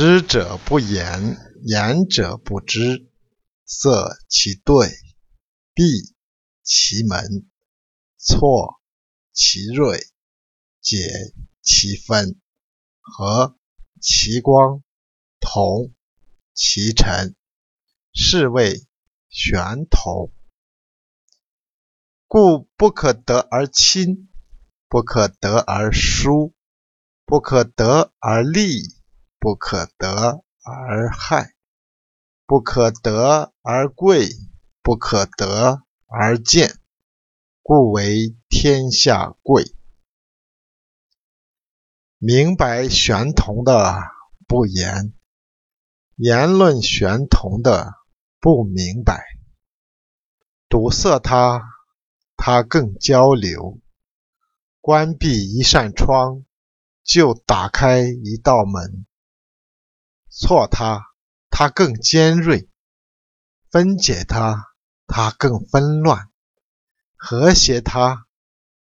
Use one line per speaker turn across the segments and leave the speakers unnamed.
知者不言，言者不知。塞其兑，闭其门，错其锐，解其分，和其光，同其尘，是谓玄同。故不可得而亲，不可得而疏，不可得而利，不可得而害。不可得而贵，不可得而贱，故为天下贵。明白玄同的不言，言论玄同的不明白。堵塞他，他更交流；关闭一扇窗，就打开一道门。错他。它更尖锐，分解它；它更纷乱，和谐它；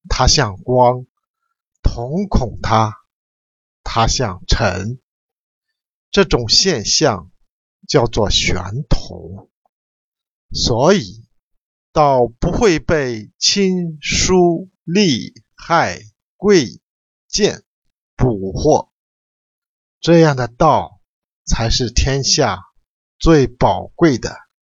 它像光，瞳孔它；它像尘。这种现象叫做玄同，所以道不会被亲疏利害贵贱捕获。这样的道。才是天下最宝贵的。